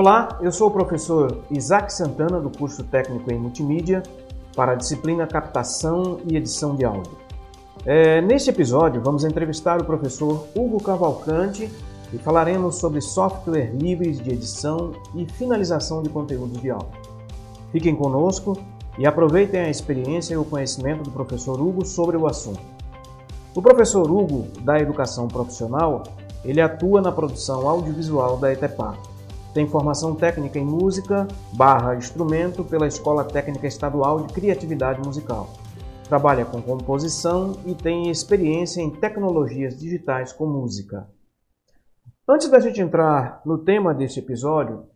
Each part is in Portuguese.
Olá, eu sou o professor Isaac Santana do curso técnico em multimídia para a disciplina Captação e Edição de Áudio. É, neste episódio, vamos entrevistar o professor Hugo Cavalcante e falaremos sobre software livres de edição e finalização de conteúdos de áudio. Fiquem conosco e aproveitem a experiência e o conhecimento do professor Hugo sobre o assunto. O professor Hugo, da Educação Profissional, ele atua na produção audiovisual da ETEPAC. Tem formação técnica em música barra instrumento pela Escola Técnica Estadual de Criatividade Musical. Trabalha com composição e tem experiência em tecnologias digitais com música. Antes da gente entrar no tema deste episódio,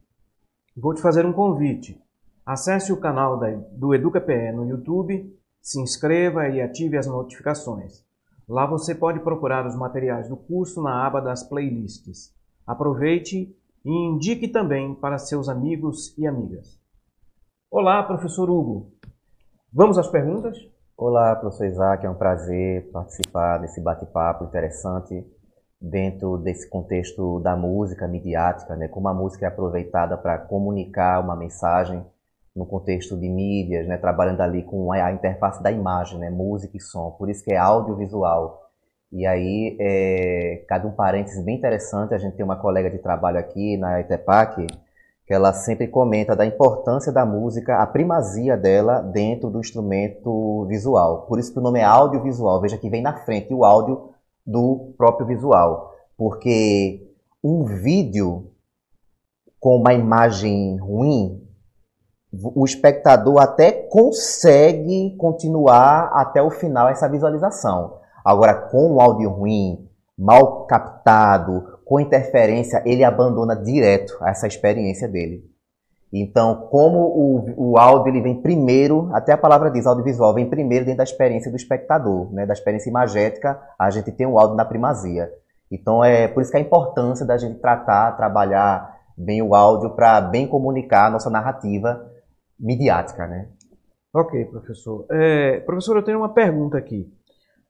vou te fazer um convite. Acesse o canal do EducaPE no YouTube, se inscreva e ative as notificações. Lá você pode procurar os materiais do curso na aba das playlists. Aproveite e indique também para seus amigos e amigas. Olá, professor Hugo. Vamos às perguntas? Olá, professor Isaac, é um prazer participar desse bate-papo interessante dentro desse contexto da música midiática, né? como a música é aproveitada para comunicar uma mensagem no contexto de mídias, né? trabalhando ali com a interface da imagem, né? música e som, por isso que é audiovisual. E aí, é, cada um parênteses bem interessante, a gente tem uma colega de trabalho aqui na ITEPAC, que ela sempre comenta da importância da música, a primazia dela dentro do instrumento visual. Por isso que o nome é audiovisual. Veja que vem na frente o áudio do próprio visual. Porque um vídeo com uma imagem ruim, o espectador até consegue continuar até o final essa visualização. Agora, com o áudio ruim, mal captado, com interferência, ele abandona direto essa experiência dele. Então, como o, o áudio ele vem primeiro, até a palavra diz, audiovisual, vem primeiro dentro da experiência do espectador, né? da experiência imagética, a gente tem o áudio na primazia. Então, é por isso que a importância da gente tratar, trabalhar bem o áudio para bem comunicar a nossa narrativa midiática, né? Ok, professor. É, professor, eu tenho uma pergunta aqui.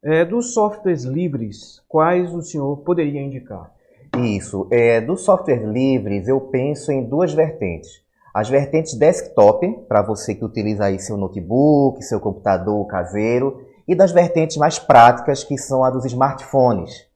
É, dos softwares livres, quais o senhor poderia indicar? Isso. É, dos softwares livres, eu penso em duas vertentes. As vertentes desktop, para você que utiliza aí seu notebook, seu computador caseiro, e das vertentes mais práticas, que são a dos smartphones.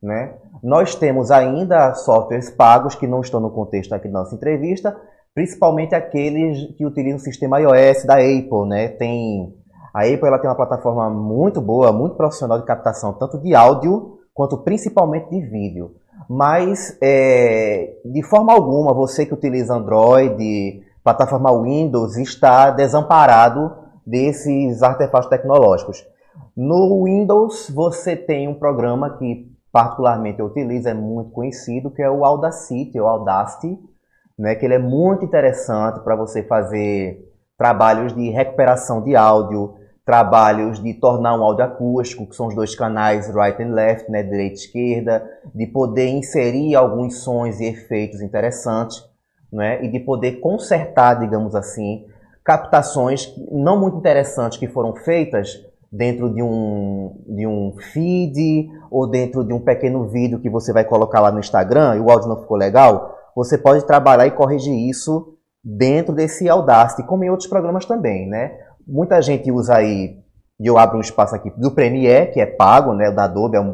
Né? Nós temos ainda softwares pagos que não estão no contexto aqui da nossa entrevista, principalmente aqueles que utilizam o sistema iOS da Apple. Né? Tem a Apple ela tem uma plataforma muito boa, muito profissional de captação, tanto de áudio quanto principalmente de vídeo. Mas, é, de forma alguma, você que utiliza Android, plataforma Windows, está desamparado desses artefatos tecnológicos. No Windows, você tem um programa que particularmente eu utilizo, é muito conhecido, que é o Audacity, ou Audacity, né, que ele é muito interessante para você fazer trabalhos de recuperação de áudio, trabalhos de tornar um áudio acústico, que são os dois canais right and left, né, direita e esquerda, de poder inserir alguns sons e efeitos interessantes, né, e de poder consertar, digamos assim, captações não muito interessantes que foram feitas dentro de um, de um feed ou dentro de um pequeno vídeo que você vai colocar lá no Instagram e o áudio não ficou legal, você pode trabalhar e corrigir isso dentro desse Audacity, como em outros programas também, né? Muita gente usa aí, e eu abro um espaço aqui, do Premiere, que é pago, né? O da Adobe é um,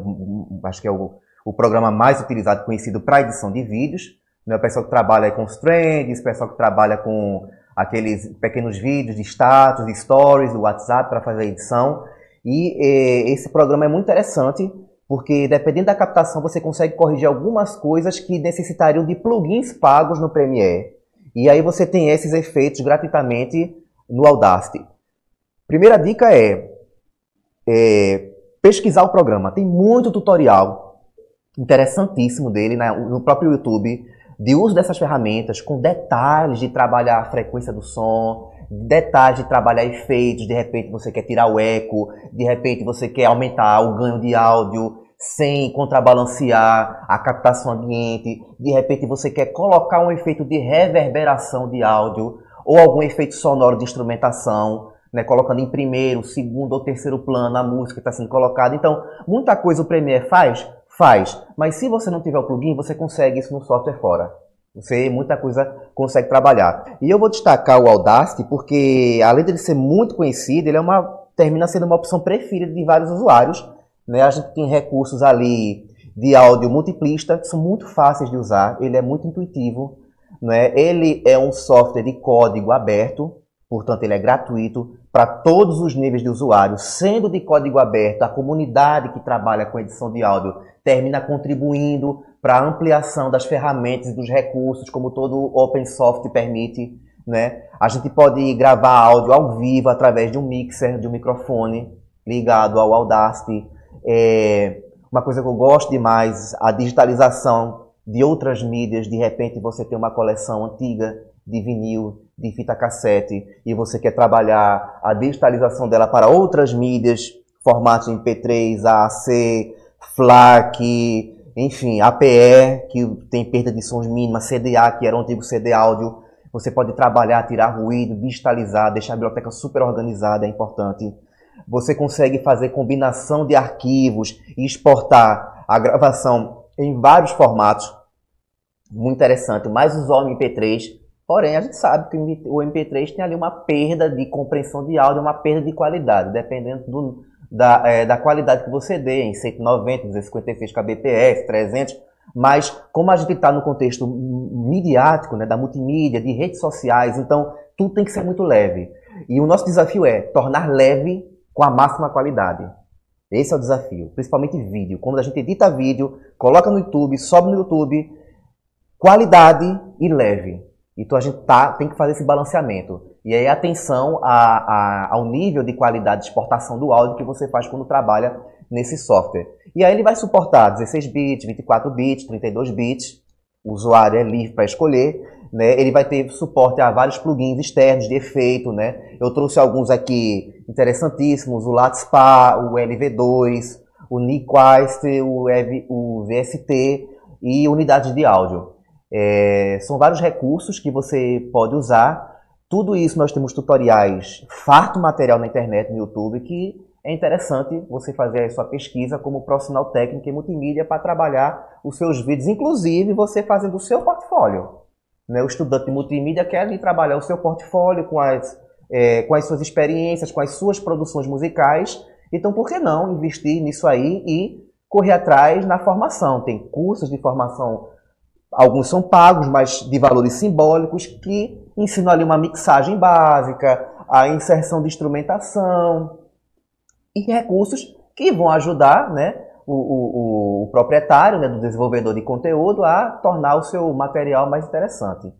um acho que é o, o programa mais utilizado, conhecido para edição de vídeos. Né? O pessoal que trabalha com os trends, o pessoal que trabalha com aqueles pequenos vídeos de status, de stories, do WhatsApp para fazer a edição. E eh, esse programa é muito interessante, porque dependendo da captação você consegue corrigir algumas coisas que necessitariam de plugins pagos no Premiere. E aí você tem esses efeitos gratuitamente no Audacity. Primeira dica é, é pesquisar o programa. Tem muito tutorial interessantíssimo dele no próprio YouTube de uso dessas ferramentas com detalhes de trabalhar a frequência do som, detalhes de trabalhar efeitos, de repente você quer tirar o eco, de repente você quer aumentar o ganho de áudio sem contrabalancear a captação ambiente, de repente você quer colocar um efeito de reverberação de áudio ou algum efeito sonoro de instrumentação né, colocando em primeiro, segundo ou terceiro plano a música que está sendo colocada. Então, muita coisa o Premiere faz? Faz. Mas se você não tiver o plugin, você consegue isso no software fora. Você muita coisa consegue trabalhar. E eu vou destacar o Audacity porque, além de ser muito conhecido, ele é uma, termina sendo uma opção preferida de vários usuários. Né? A gente tem recursos ali de áudio multiplista que são muito fáceis de usar. Ele é muito intuitivo. Né? Ele é um software de código aberto, portanto, ele é gratuito para todos os níveis de usuário, sendo de código aberto, a comunidade que trabalha com edição de áudio termina contribuindo para a ampliação das ferramentas e dos recursos, como todo open software permite. Né? A gente pode gravar áudio ao vivo através de um mixer, de um microfone ligado ao Audacity. É uma coisa que eu gosto demais, a digitalização de outras mídias. De repente você tem uma coleção antiga de vinil, de fita cassete, e você quer trabalhar a digitalização dela para outras mídias, formatos MP3, AAC, FLAC, enfim, APE, que tem perda de sons mínima, CDA, que era o antigo CD áudio. Você pode trabalhar, tirar ruído, digitalizar, deixar a biblioteca super organizada, é importante. Você consegue fazer combinação de arquivos e exportar a gravação em vários formatos. Muito interessante. Mais usou o MP3 Porém, a gente sabe que o MP3 tem ali uma perda de compreensão de áudio, uma perda de qualidade, dependendo do, da, é, da qualidade que você dê, em 190, 256 kbps, 300. Mas, como a gente está no contexto midiático, né, da multimídia, de redes sociais, então tudo tem que ser muito leve. E o nosso desafio é tornar leve com a máxima qualidade. Esse é o desafio, principalmente vídeo. Quando a gente edita vídeo, coloca no YouTube, sobe no YouTube, qualidade e leve. Então a gente tá, tem que fazer esse balanceamento. E aí atenção a, a, ao nível de qualidade de exportação do áudio que você faz quando trabalha nesse software. E aí ele vai suportar 16 bits, 24 bits, 32 bits. O usuário é livre para escolher. Né? Ele vai ter suporte a vários plugins externos de efeito. Né? Eu trouxe alguns aqui interessantíssimos: o Latspa, o LV2, o Nyquist, o, o VST e unidades de áudio. É, são vários recursos que você pode usar. Tudo isso nós temos tutoriais, farto material na internet, no YouTube, que é interessante você fazer a sua pesquisa como profissional técnico em multimídia para trabalhar os seus vídeos, inclusive você fazendo o seu portfólio. Né? O estudante de multimídia quer ali trabalhar o seu portfólio com as, é, com as suas experiências, com as suas produções musicais. Então, por que não investir nisso aí e correr atrás na formação? Tem cursos de formação Alguns são pagos, mas de valores simbólicos, que ensinam ali uma mixagem básica, a inserção de instrumentação e recursos que vão ajudar né, o, o, o proprietário, né, do desenvolvedor de conteúdo, a tornar o seu material mais interessante.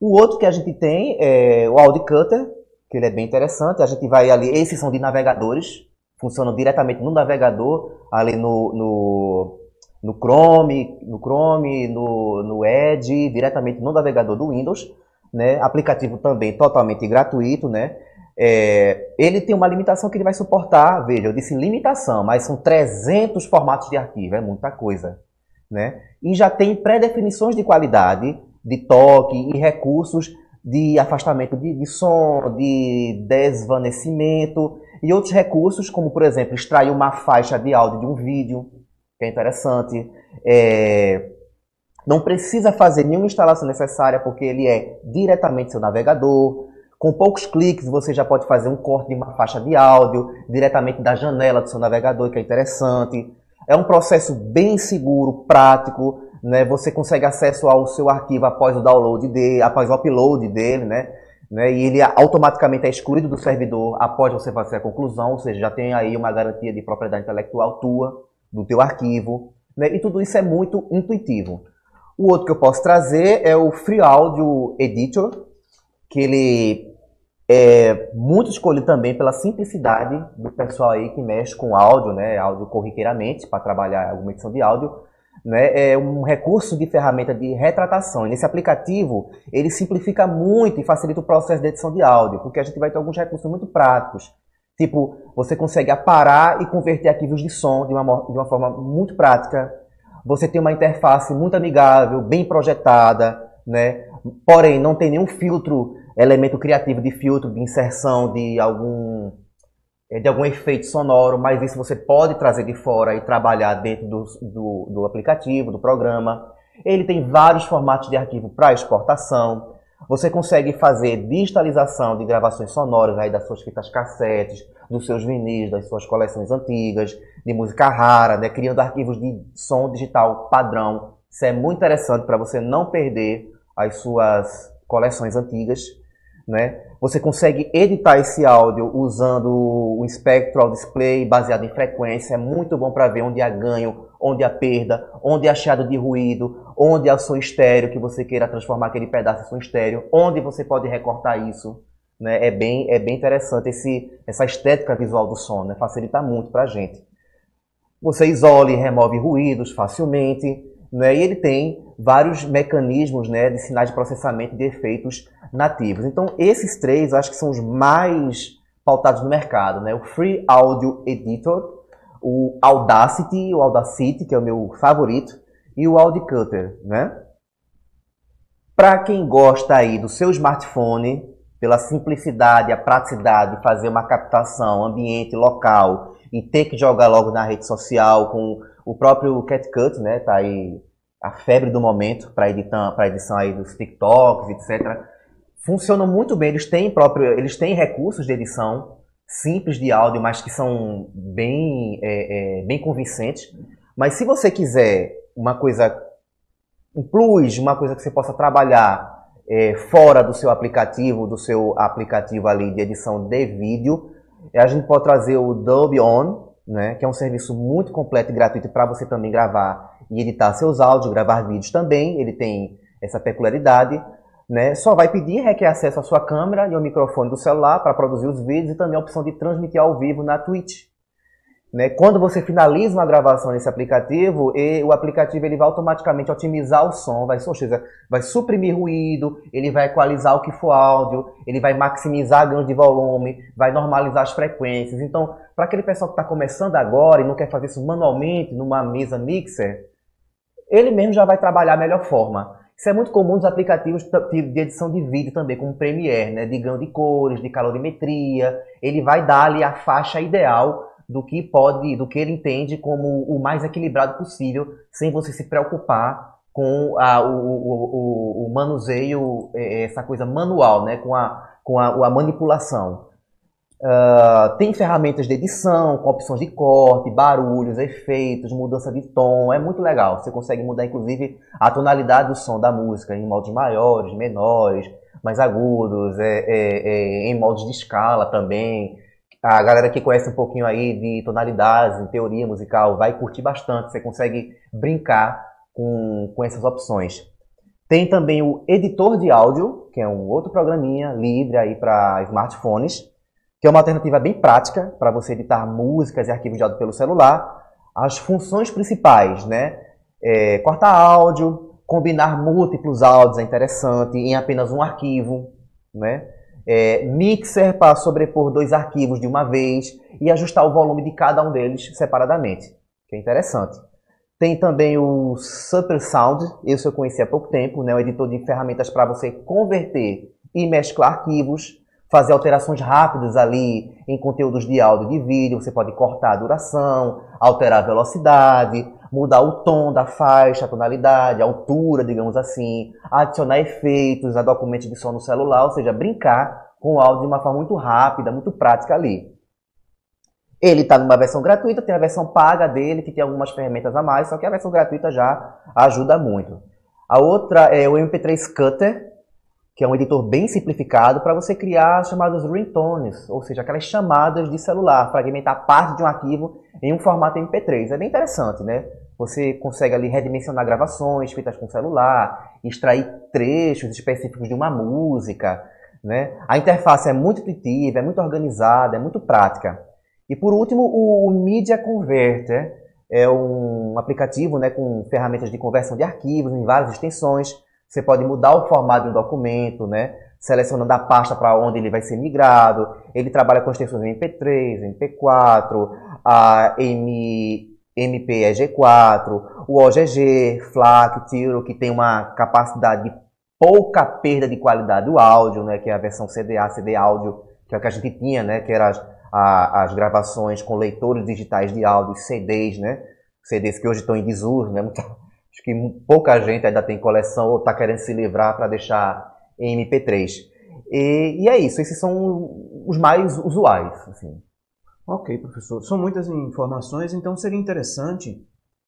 O outro que a gente tem é o Audi Cutter, que ele é bem interessante. A gente vai ali, esses são de navegadores, funcionam diretamente no navegador, ali no, no no Chrome, no Chrome, no, no Edge, diretamente no navegador do Windows, né? Aplicativo também totalmente gratuito, né? É, ele tem uma limitação que ele vai suportar, veja, eu disse limitação, mas são 300 formatos de arquivo, é muita coisa, né? E já tem pré-definições de qualidade, de toque e recursos de afastamento de, de som, de desvanecimento e outros recursos, como por exemplo, extrair uma faixa de áudio de um vídeo, que é interessante. É, não precisa fazer nenhuma instalação necessária, porque ele é diretamente seu navegador. Com poucos cliques você já pode fazer um corte de uma faixa de áudio diretamente da janela do seu navegador, que é interessante. É um processo bem seguro, prático. Né? Você consegue acesso ao seu arquivo após o download dele, após o upload dele, né? né? E ele automaticamente é excluído do servidor após você fazer a conclusão, ou seja, já tem aí uma garantia de propriedade intelectual tua do teu arquivo, né? e tudo isso é muito intuitivo. O outro que eu posso trazer é o Free Audio Editor, que ele é muito escolhido também pela simplicidade do pessoal aí que mexe com áudio, né, áudio corriqueiramente, para trabalhar alguma edição de áudio. Né, é um recurso de ferramenta de retratação. E nesse aplicativo, ele simplifica muito e facilita o processo de edição de áudio, porque a gente vai ter alguns recursos muito práticos Tipo, você consegue aparar e converter arquivos de som de uma, de uma forma muito prática. Você tem uma interface muito amigável, bem projetada, né? Porém, não tem nenhum filtro, elemento criativo de filtro, de inserção de algum é, de algum efeito sonoro, mas isso você pode trazer de fora e trabalhar dentro do, do, do aplicativo, do programa. Ele tem vários formatos de arquivo para exportação. Você consegue fazer digitalização de gravações sonoras aí das suas fitas cassetes, dos seus vinis, das suas coleções antigas, de música rara, né? criando arquivos de som digital padrão. Isso é muito interessante para você não perder as suas coleções antigas. Né? Você consegue editar esse áudio usando o Spectral Display baseado em frequência. É muito bom para ver onde há ganho, onde há perda, onde há chiado de ruído, onde há som estéreo que você queira transformar aquele pedaço em som estéreo, onde você pode recortar isso. Né? É, bem, é bem interessante esse, essa estética visual do som, né? facilita muito para a gente. Você isola e remove ruídos facilmente, né? e ele tem vários mecanismos né, de sinais de processamento de efeitos nativos. Então, esses três eu acho que são os mais pautados no mercado. Né? O Free Audio Editor, o Audacity, o Audacity, que é o meu favorito, e o Audi Cutter. Né? Para quem gosta aí do seu smartphone, pela simplicidade, a praticidade de fazer uma captação ambiente local e ter que jogar logo na rede social com o próprio CatCut, né? Tá aí a febre do momento para edição, para edição aí dos TikToks, etc. Funcionam muito bem. Eles têm próprio, eles têm recursos de edição simples de áudio, mas que são bem, é, é, bem convincentes. Mas se você quiser uma coisa, um plus, uma coisa que você possa trabalhar é, fora do seu aplicativo, do seu aplicativo ali de edição de vídeo, a gente pode trazer o Dolby On, né, que é um serviço muito completo e gratuito para você também gravar e editar seus áudios, gravar vídeos também. Ele tem essa peculiaridade. Né? Só vai pedir, requer acesso à sua câmera e ao microfone do celular para produzir os vídeos e também a opção de transmitir ao vivo na Twitch. Né? Quando você finaliza uma gravação nesse aplicativo, e o aplicativo ele vai automaticamente otimizar o som, vai, seja, vai suprimir ruído, ele vai equalizar o que for áudio, ele vai maximizar ganho de volume, vai normalizar as frequências. Então, para aquele pessoal que está começando agora e não quer fazer isso manualmente numa mesa mixer, ele mesmo já vai trabalhar a melhor forma. Isso é muito comum nos aplicativos de edição de vídeo também, como o Premiere, né? de ganho de cores, de calorimetria. Ele vai dar ali a faixa ideal do que pode, do que ele entende como o mais equilibrado possível, sem você se preocupar com a, o, o, o, manuseio, é, essa coisa manual, né? com, a, com a, a manipulação. Uh, tem ferramentas de edição, com opções de corte, barulhos, efeitos, mudança de tom. É muito legal. Você consegue mudar, inclusive, a tonalidade do som da música em modos maiores, menores, mais agudos, é, é, é, em modos de escala também. A galera que conhece um pouquinho aí de tonalidades, em teoria musical, vai curtir bastante. Você consegue brincar com, com essas opções. Tem também o editor de áudio, que é um outro programinha livre aí para smartphones que é uma alternativa bem prática para você editar músicas e arquivos de áudio pelo celular. As funções principais, né? É, cortar áudio, combinar múltiplos áudios é interessante em apenas um arquivo, né? É, mixer para sobrepor dois arquivos de uma vez e ajustar o volume de cada um deles separadamente, que é interessante. Tem também o Super Sound, esse eu conheci há pouco tempo, né? um editor de ferramentas para você converter e mesclar arquivos fazer alterações rápidas ali em conteúdos de áudio e de vídeo. Você pode cortar a duração, alterar a velocidade, mudar o tom da faixa, a tonalidade, a altura, digamos assim, adicionar efeitos a documentos de som no celular, ou seja, brincar com o áudio de uma forma muito rápida, muito prática ali. Ele está numa versão gratuita, tem a versão paga dele, que tem algumas ferramentas a mais, só que a versão gratuita já ajuda muito. A outra é o MP3 Cutter, que é um editor bem simplificado para você criar as chamadas ringtones, ou seja, aquelas chamadas de celular, fragmentar parte de um arquivo em um formato MP3. É bem interessante, né? Você consegue ali redimensionar gravações feitas com celular, extrair trechos específicos de uma música, né? A interface é muito intuitiva, é muito organizada, é muito prática. E por último, o Media Converter é um aplicativo né, com ferramentas de conversão de arquivos em várias extensões, você pode mudar o formato de um documento, né? selecionando a pasta para onde ele vai ser migrado. Ele trabalha com extensões MP3, MP4, a M, MPEG4, o OGG, FLAC, Tiro, que tem uma capacidade de pouca perda de qualidade do áudio, né? que é a versão CDA, CD áudio, que é o que a gente tinha, né? que eram as, as gravações com leitores digitais de áudio, CDs, né? CDs que hoje estão em desuso, né? Acho que pouca gente ainda tem coleção ou está querendo se livrar para deixar em MP3. E, e, é isso, esses são os mais usuais. Assim. Ok, professor. São muitas informações, então seria interessante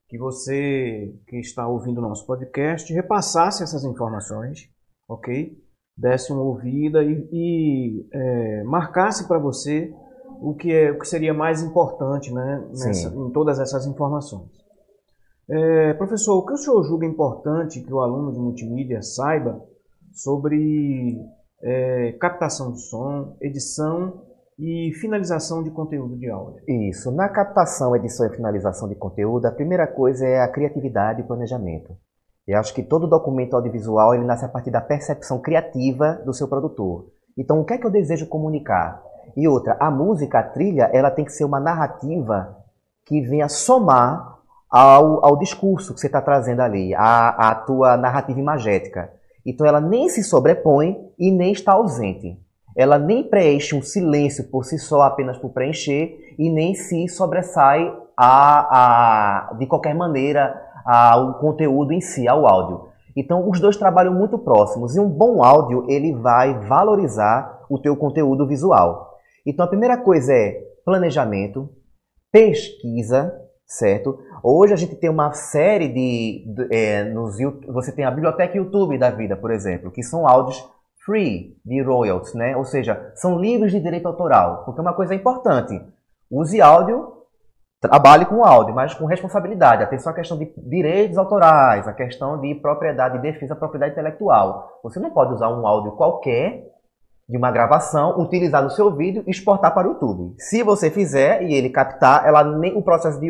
que você que está ouvindo o nosso podcast repassasse essas informações, ok? Desse uma ouvida e, e é, marcasse para você o que, é, o que seria mais importante né, nessa, em todas essas informações. É, professor, o que o senhor julga importante que o aluno de multimídia saiba sobre é, captação de som, edição e finalização de conteúdo de áudio? Isso. Na captação, edição e finalização de conteúdo, a primeira coisa é a criatividade e planejamento. Eu acho que todo documento audiovisual ele nasce a partir da percepção criativa do seu produtor. Então, o que é que eu desejo comunicar? E outra, a música, a trilha, ela tem que ser uma narrativa que venha somar ao, ao discurso que você está trazendo ali, a, a tua narrativa imagética. Então ela nem se sobrepõe e nem está ausente. Ela nem preenche um silêncio por si só, apenas por preencher, e nem se sobressai a, a, de qualquer maneira ao conteúdo em si, ao áudio. Então os dois trabalham muito próximos e um bom áudio ele vai valorizar o teu conteúdo visual. Então a primeira coisa é planejamento, pesquisa, certo? Hoje a gente tem uma série de, de é, nos, você tem a biblioteca YouTube da vida, por exemplo, que são áudios free de royalties, né? Ou seja, são livres de direito autoral, porque uma coisa importante, use áudio, trabalhe com áudio, mas com responsabilidade. Atenção à questão de direitos autorais, a questão de propriedade, de defesa da propriedade intelectual. Você não pode usar um áudio qualquer de uma gravação, utilizar no seu vídeo e exportar para o YouTube. Se você fizer e ele captar, ela nem o processo de,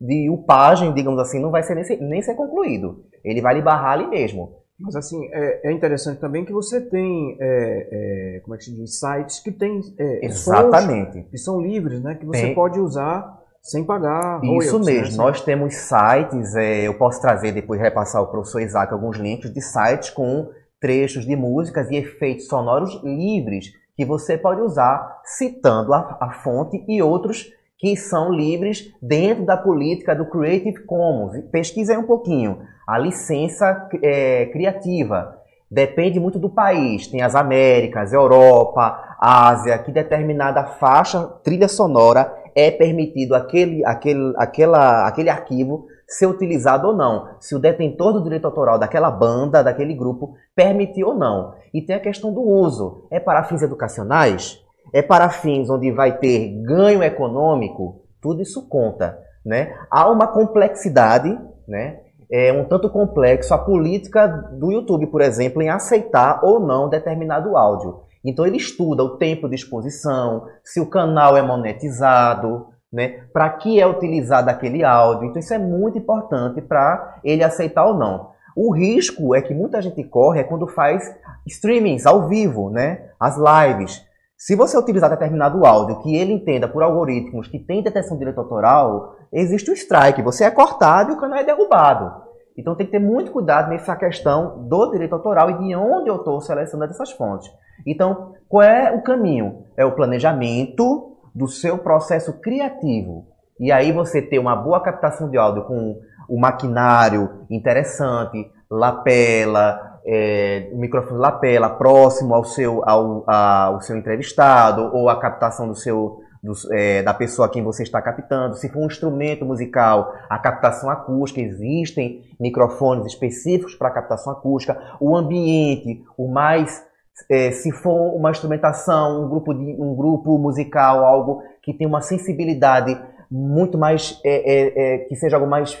de upagem, digamos assim, não vai ser nem, ser nem ser concluído. Ele vai lhe barrar ali mesmo. Mas assim, é, é interessante também que você tem, é, é, como é que se diz, sites que tem é, Exatamente. que são livres, né? Que você tem. pode usar sem pagar Isso né, mesmo. Né? Nós temos sites, é, eu posso trazer depois, repassar ao professor Isaac alguns links de sites com trechos de músicas e efeitos sonoros livres que você pode usar citando a, a fonte e outros que são livres dentro da política do Creative Commons. Pesquisa aí um pouquinho. A licença é, criativa depende muito do país. Tem as Américas, Europa, Ásia, que determinada faixa, trilha sonora, é permitido aquele, aquele, aquela, aquele arquivo ser utilizado ou não. Se o detentor do direito autoral daquela banda, daquele grupo, permitir ou não. E tem a questão do uso. É para fins educacionais? É para fins onde vai ter ganho econômico? Tudo isso conta. Né? Há uma complexidade, né? é um tanto complexo a política do YouTube, por exemplo, em aceitar ou não determinado áudio. Então ele estuda o tempo de exposição, se o canal é monetizado, né? Para que é utilizado aquele áudio. Então isso é muito importante para ele aceitar ou não. O risco é que muita gente corre é quando faz streamings ao vivo, né? As lives. Se você utilizar determinado áudio que ele entenda por algoritmos que tem detecção de direito autoral, existe o strike. Você é cortado e o canal é derrubado. Então tem que ter muito cuidado nessa questão do direito autoral e de onde eu estou selecionando essas fontes. Então, qual é o caminho? É o planejamento, do seu processo criativo. E aí você ter uma boa captação de áudio com o maquinário interessante, lapela, é, o microfone lapela próximo ao seu, ao, ao seu entrevistado, ou a captação do seu, do, é, da pessoa a quem você está captando. Se for um instrumento musical, a captação acústica, existem microfones específicos para captação acústica. O ambiente, o mais é, se for uma instrumentação, um grupo, de, um grupo musical, algo que tem uma sensibilidade muito mais, é, é, é que seja algo mais,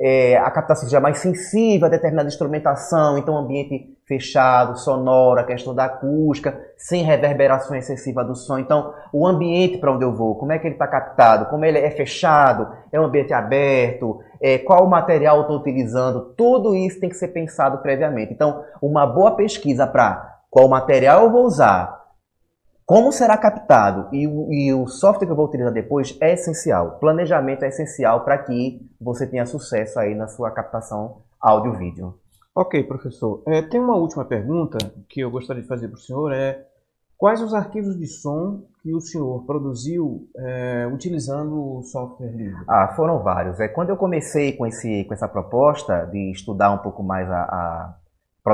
é, a captação seja mais sensível a determinada instrumentação, então ambiente fechado, sonoro, a questão da acústica, sem reverberação excessiva do som. Então, o ambiente para onde eu vou, como é que ele está captado, como ele é fechado, é um ambiente aberto, é, qual o material eu estou utilizando, tudo isso tem que ser pensado previamente. Então, uma boa pesquisa para qual material eu vou usar, como será captado e o, e o software que eu vou utilizar depois é essencial. Planejamento é essencial para que você tenha sucesso aí na sua captação áudio-vídeo. Ok, professor. É, tem uma última pergunta que eu gostaria de fazer para o senhor. É Quais os arquivos de som que o senhor produziu é, utilizando o software livre? Ah, foram vários. É, quando eu comecei com, esse, com essa proposta de estudar um pouco mais a, a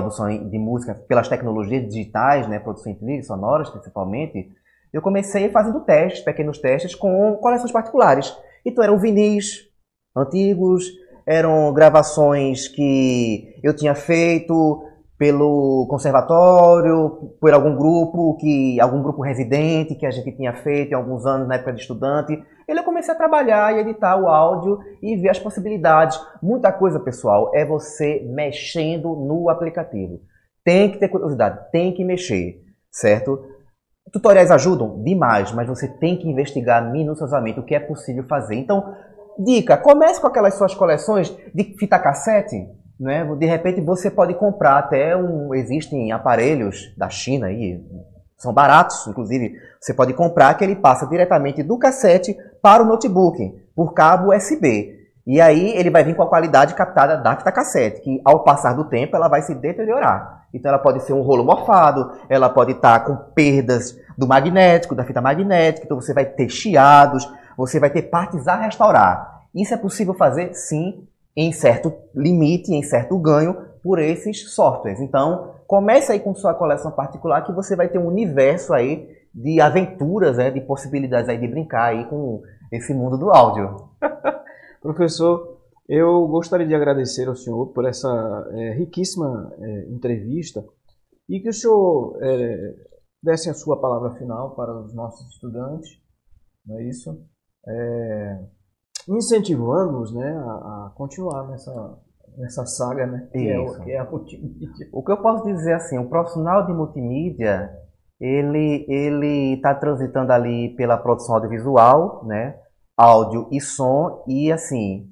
produção de música pelas tecnologias digitais, né, produção em sonoras principalmente, eu comecei fazendo testes, pequenos testes com coleções particulares. Então eram vinis antigos, eram gravações que eu tinha feito, pelo conservatório, por algum grupo que algum grupo residente que a gente tinha feito em alguns anos na época de estudante. Ele eu comecei a trabalhar e editar o áudio e ver as possibilidades. Muita coisa, pessoal, é você mexendo no aplicativo. Tem que ter curiosidade, tem que mexer, certo? Tutoriais ajudam demais, mas você tem que investigar minuciosamente o que é possível fazer. Então, dica, comece com aquelas suas coleções de fita cassete, né? De repente você pode comprar até um. Existem aparelhos da China aí, são baratos, inclusive. Você pode comprar que ele passa diretamente do cassete para o notebook, por cabo USB. E aí ele vai vir com a qualidade captada da fita cassete, que ao passar do tempo ela vai se deteriorar. Então ela pode ser um rolo morfado, ela pode estar com perdas do magnético, da fita magnética, então você vai ter chiados, você vai ter partes a restaurar. Isso é possível fazer? Sim, em certo limite, em certo ganho por esses softwares. Então, comece aí com sua coleção particular que você vai ter um universo aí de aventuras, né, de possibilidades aí de brincar aí com esse mundo do áudio. Professor, eu gostaria de agradecer ao senhor por essa é, riquíssima é, entrevista e que o senhor é, desse a sua palavra final para os nossos estudantes, não é isso? É, incentivando-os né, a, a, continuar nessa, nessa saga, né, que, é, o, que é a multimídia. O que eu posso dizer assim, o profissional de multimídia, ele ele está transitando ali pela produção audiovisual, né, áudio e som, e assim,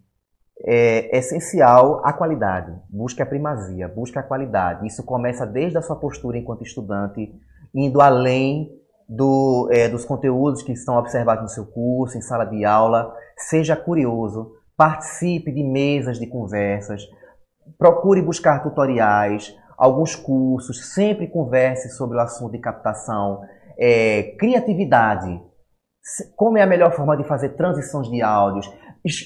é essencial a qualidade. Busque a primazia, busque a qualidade. Isso começa desde a sua postura enquanto estudante, indo além do, é, dos conteúdos que estão observados no seu curso, em sala de aula. Seja curioso, participe de mesas de conversas, procure buscar tutoriais, alguns cursos, sempre converse sobre o assunto de captação, é, criatividade. Como é a melhor forma de fazer transições de áudios?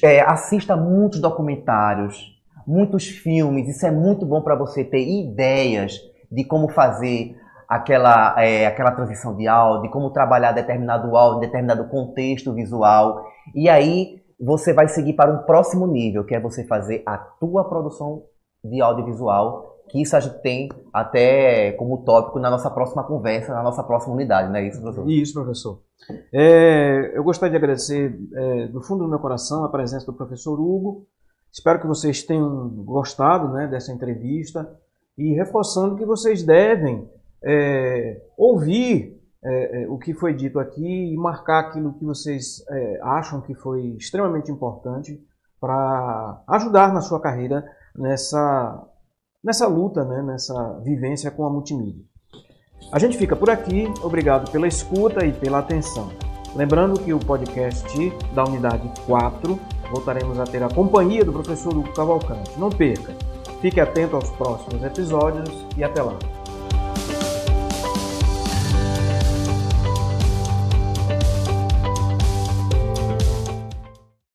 É, assista muitos documentários, muitos filmes. Isso é muito bom para você ter ideias de como fazer aquela, é, aquela transição de áudio, de como trabalhar determinado áudio, determinado contexto visual. E aí você vai seguir para um próximo nível, que é você fazer a tua produção de audiovisual, que isso a gente tem até como tópico na nossa próxima conversa, na nossa próxima unidade, não é isso, professor? Isso, professor. É, eu gostaria de agradecer é, do fundo do meu coração a presença do professor Hugo. Espero que vocês tenham gostado né, dessa entrevista e reforçando que vocês devem é, ouvir é, é, o que foi dito aqui e marcar aquilo que vocês é, acham que foi extremamente importante para ajudar na sua carreira nessa, nessa luta, né, nessa vivência com a multimídia. A gente fica por aqui, obrigado pela escuta e pela atenção. Lembrando que o podcast da unidade 4 voltaremos a ter a companhia do professor Hugo Cavalcante. Não perca, fique atento aos próximos episódios e até lá.